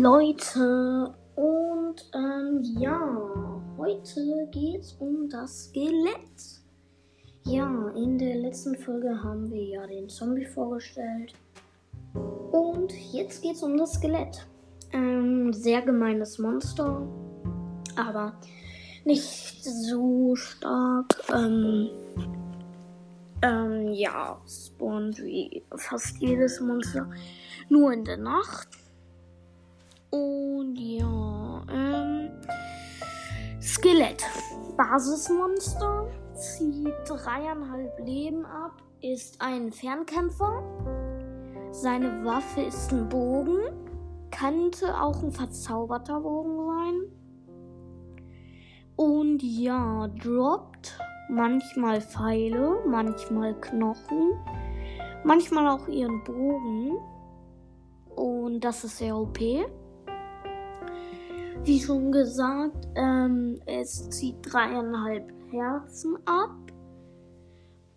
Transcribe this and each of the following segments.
Leute und ähm, ja, heute geht's um das Skelett. Ja, in der letzten Folge haben wir ja den Zombie vorgestellt und jetzt geht's um das Skelett. Ähm, sehr gemeines Monster, aber nicht so stark. Ähm, ähm, ja, spawnt wie fast jedes Monster nur in der Nacht. Und ja, ähm, Skelett. Basismonster, zieht dreieinhalb Leben ab, ist ein Fernkämpfer. Seine Waffe ist ein Bogen, könnte auch ein verzauberter Bogen sein. Und ja, droppt manchmal Pfeile, manchmal Knochen, manchmal auch ihren Bogen. Und das ist sehr OP. Wie schon gesagt, ähm, es zieht dreieinhalb Herzen ab.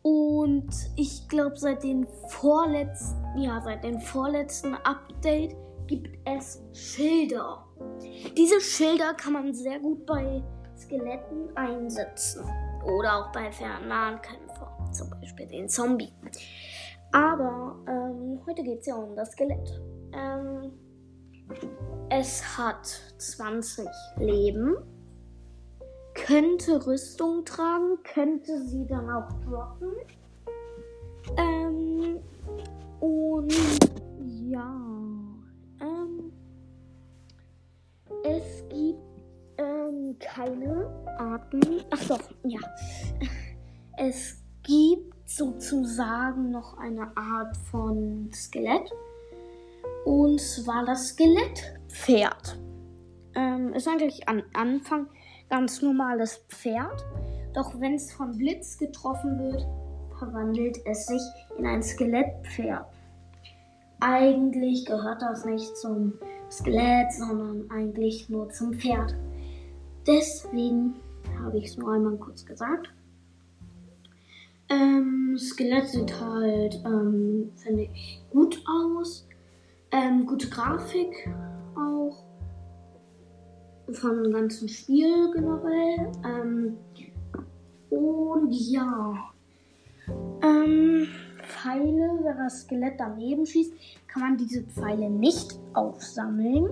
Und ich glaube, seit den vorletzten, ja, seit dem vorletzten Update gibt es Schilder. Diese Schilder kann man sehr gut bei Skeletten einsetzen. Oder auch bei Fernankämpfer, zum Beispiel den Zombie. Aber ähm, heute geht es ja um das Skelett. Ähm, es hat 20 Leben, könnte Rüstung tragen, könnte sie dann auch droppen. Ähm, und ja, ähm, es gibt ähm, keine Arten. Ach doch, ja. Es gibt sozusagen noch eine Art von Skelett. Und zwar das Skelettpferd. Ähm, ist eigentlich am Anfang ganz normales Pferd. Doch wenn es vom Blitz getroffen wird, verwandelt es sich in ein Skelettpferd. Eigentlich gehört das nicht zum Skelett, sondern eigentlich nur zum Pferd. Deswegen habe ich es nur einmal kurz gesagt. Ähm, Skelett sieht halt, ähm, finde ich, gut aus. Ähm, gute Grafik auch. Vom ganzen Spiel generell. Ähm, und ja. Ähm, Pfeile, wenn das Skelett daneben schießt, kann man diese Pfeile nicht aufsammeln.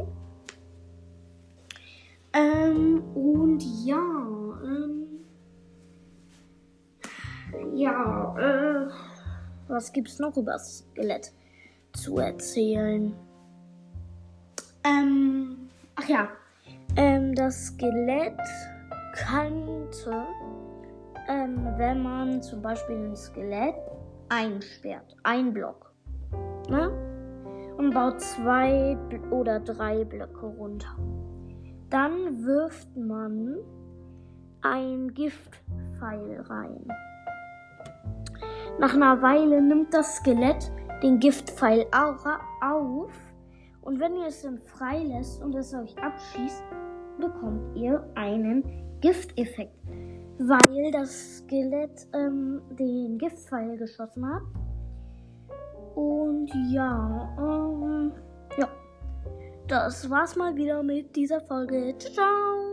Ähm, und ja, ähm, ja, äh, was gibt's noch über das Skelett zu erzählen? Ähm, ach ja, ähm, das Skelett könnte, ähm, wenn man zum Beispiel ein Skelett einsperrt, ein Block, ne? Und baut zwei oder drei Blöcke runter. Dann wirft man ein Giftpfeil rein. Nach einer Weile nimmt das Skelett den Giftpfeil auf und wenn ihr es dann freilässt und es euch abschießt, bekommt ihr einen Gifteffekt, weil das Skelett ähm, den Giftpfeil geschossen hat. Und ja, ähm, ja, das war's mal wieder mit dieser Folge. Ciao! ciao.